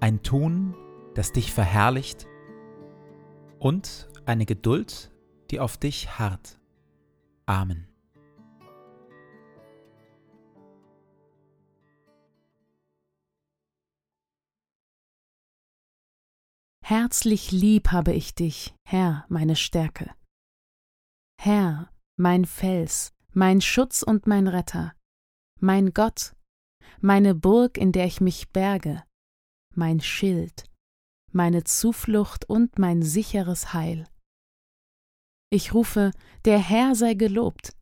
ein Tun, das dich verherrlicht und eine Geduld, die auf dich harrt. Amen. Herzlich lieb habe ich dich, Herr, meine Stärke. Herr, mein Fels, mein Schutz und mein Retter, mein Gott, meine Burg, in der ich mich berge, mein Schild, meine Zuflucht und mein sicheres Heil. Ich rufe, der Herr sei gelobt,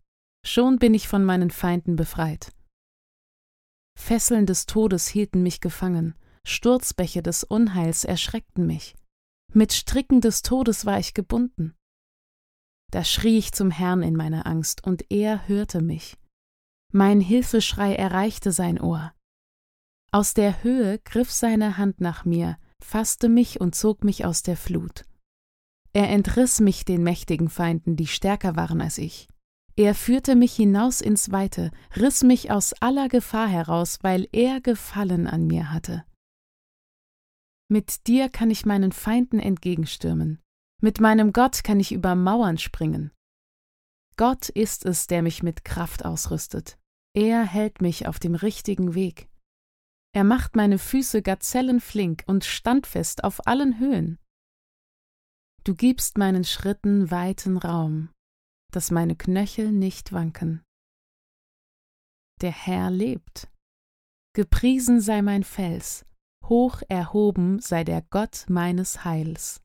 schon bin ich von meinen Feinden befreit. Fesseln des Todes hielten mich gefangen, Sturzbäche des Unheils erschreckten mich, mit Stricken des Todes war ich gebunden. Da schrie ich zum Herrn in meiner Angst, und er hörte mich. Mein Hilfeschrei erreichte sein Ohr. Aus der Höhe griff seine Hand nach mir, fasste mich und zog mich aus der Flut. Er entriss mich den mächtigen Feinden, die stärker waren als ich. Er führte mich hinaus ins Weite, riss mich aus aller Gefahr heraus, weil er Gefallen an mir hatte. Mit dir kann ich meinen Feinden entgegenstürmen, mit meinem Gott kann ich über Mauern springen. Gott ist es, der mich mit Kraft ausrüstet. Er hält mich auf dem richtigen Weg. Er macht meine Füße gazellenflink und standfest auf allen Höhen. Du gibst meinen Schritten weiten Raum, dass meine Knöchel nicht wanken. Der Herr lebt. Gepriesen sei mein Fels, hoch erhoben sei der Gott meines Heils.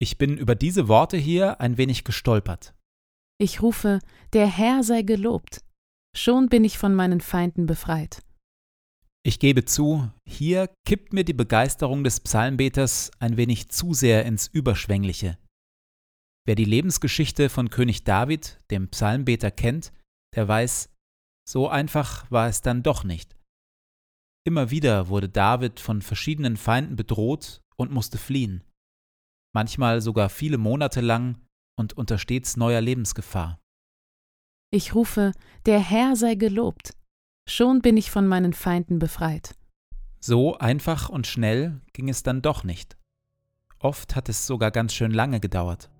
Ich bin über diese Worte hier ein wenig gestolpert. Ich rufe, der Herr sei gelobt, schon bin ich von meinen Feinden befreit. Ich gebe zu, hier kippt mir die Begeisterung des Psalmbeters ein wenig zu sehr ins Überschwängliche. Wer die Lebensgeschichte von König David, dem Psalmbeter, kennt, der weiß, so einfach war es dann doch nicht. Immer wieder wurde David von verschiedenen Feinden bedroht und musste fliehen, manchmal sogar viele Monate lang und unter stets neuer Lebensgefahr. Ich rufe, der Herr sei gelobt, Schon bin ich von meinen Feinden befreit. So einfach und schnell ging es dann doch nicht. Oft hat es sogar ganz schön lange gedauert.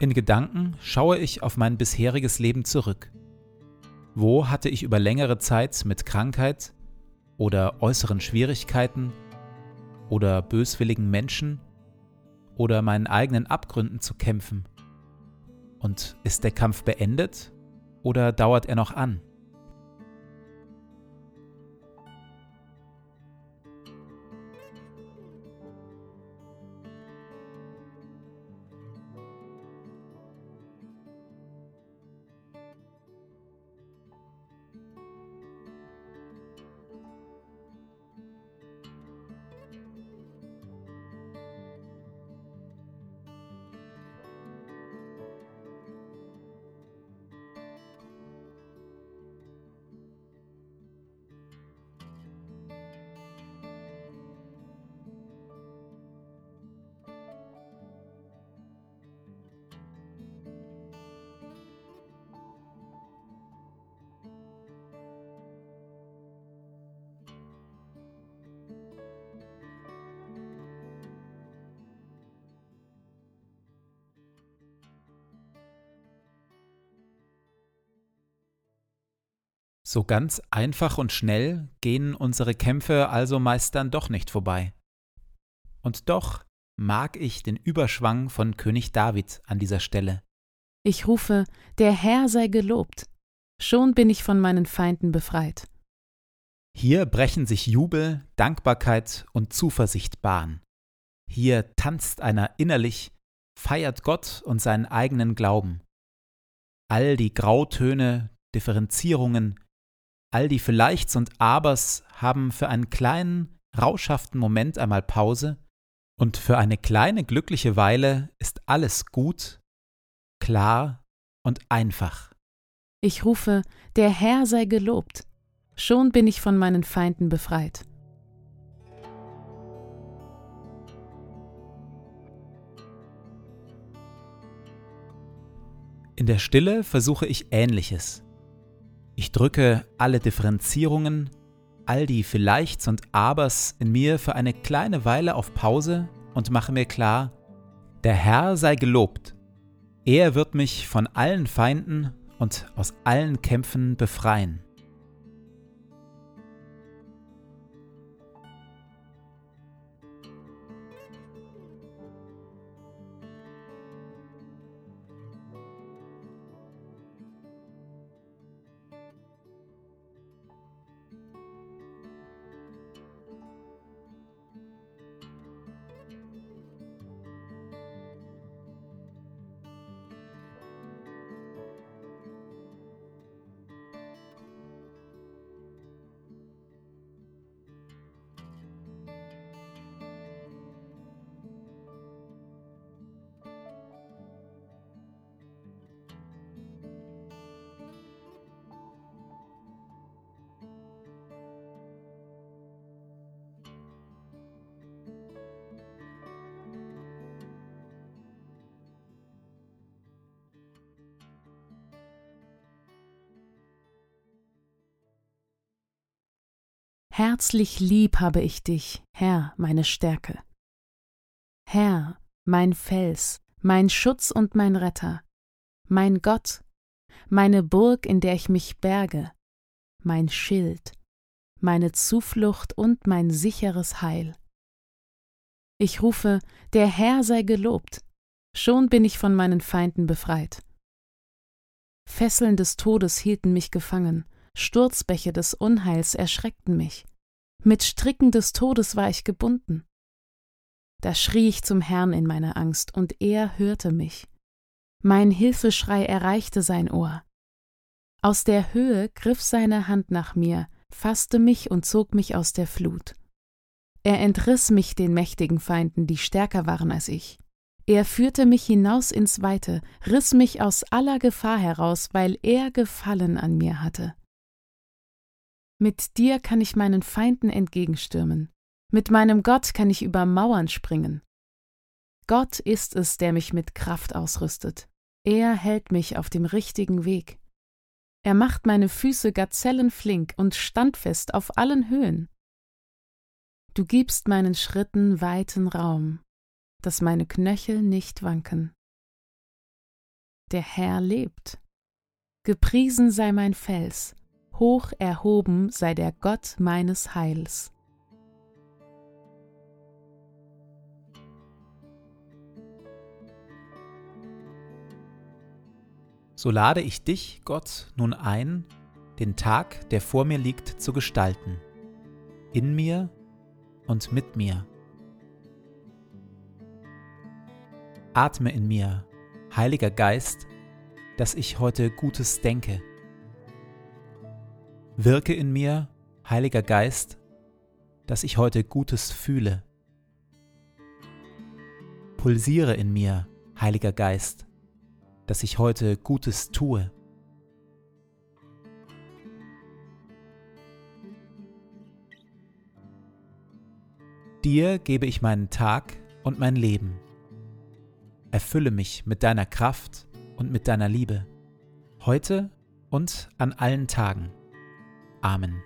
In Gedanken schaue ich auf mein bisheriges Leben zurück. Wo hatte ich über längere Zeit mit Krankheit, oder äußeren Schwierigkeiten oder böswilligen Menschen oder meinen eigenen Abgründen zu kämpfen? Und ist der Kampf beendet oder dauert er noch an? So ganz einfach und schnell gehen unsere Kämpfe also meist dann doch nicht vorbei. Und doch mag ich den Überschwang von König David an dieser Stelle. Ich rufe, der Herr sei gelobt, schon bin ich von meinen Feinden befreit. Hier brechen sich Jubel, Dankbarkeit und Zuversicht Bahn. Hier tanzt einer innerlich, feiert Gott und seinen eigenen Glauben. All die Grautöne, Differenzierungen, All die Vielleichts und Abers haben für einen kleinen, rauschhaften Moment einmal Pause, und für eine kleine glückliche Weile ist alles gut, klar und einfach. Ich rufe, der Herr sei gelobt, schon bin ich von meinen Feinden befreit. In der Stille versuche ich Ähnliches. Ich drücke alle Differenzierungen, all die Vielleichts und Abers in mir für eine kleine Weile auf Pause und mache mir klar, der Herr sei gelobt. Er wird mich von allen Feinden und aus allen Kämpfen befreien. Herzlich lieb habe ich dich, Herr, meine Stärke. Herr, mein Fels, mein Schutz und mein Retter, mein Gott, meine Burg, in der ich mich berge, mein Schild, meine Zuflucht und mein sicheres Heil. Ich rufe, der Herr sei gelobt, schon bin ich von meinen Feinden befreit. Fesseln des Todes hielten mich gefangen, Sturzbäche des Unheils erschreckten mich. Mit Stricken des Todes war ich gebunden. Da schrie ich zum Herrn in meiner Angst, und er hörte mich. Mein Hilfeschrei erreichte sein Ohr. Aus der Höhe griff seine Hand nach mir, fasste mich und zog mich aus der Flut. Er entriss mich den mächtigen Feinden, die stärker waren als ich. Er führte mich hinaus ins Weite, riss mich aus aller Gefahr heraus, weil er Gefallen an mir hatte. Mit dir kann ich meinen Feinden entgegenstürmen. Mit meinem Gott kann ich über Mauern springen. Gott ist es, der mich mit Kraft ausrüstet. Er hält mich auf dem richtigen Weg. Er macht meine Füße gazellenflink und standfest auf allen Höhen. Du gibst meinen Schritten weiten Raum, dass meine Knöchel nicht wanken. Der Herr lebt. Gepriesen sei mein Fels, hoch erhoben sei der Gott meines Heils. So lade ich dich, Gott, nun ein, den Tag, der vor mir liegt, zu gestalten, in mir und mit mir. Atme in mir, Heiliger Geist, dass ich heute Gutes denke. Wirke in mir, Heiliger Geist, dass ich heute Gutes fühle. Pulsiere in mir, Heiliger Geist, dass ich heute Gutes tue. Dir gebe ich meinen Tag und mein Leben. Erfülle mich mit deiner Kraft und mit deiner Liebe, heute und an allen Tagen. Amen.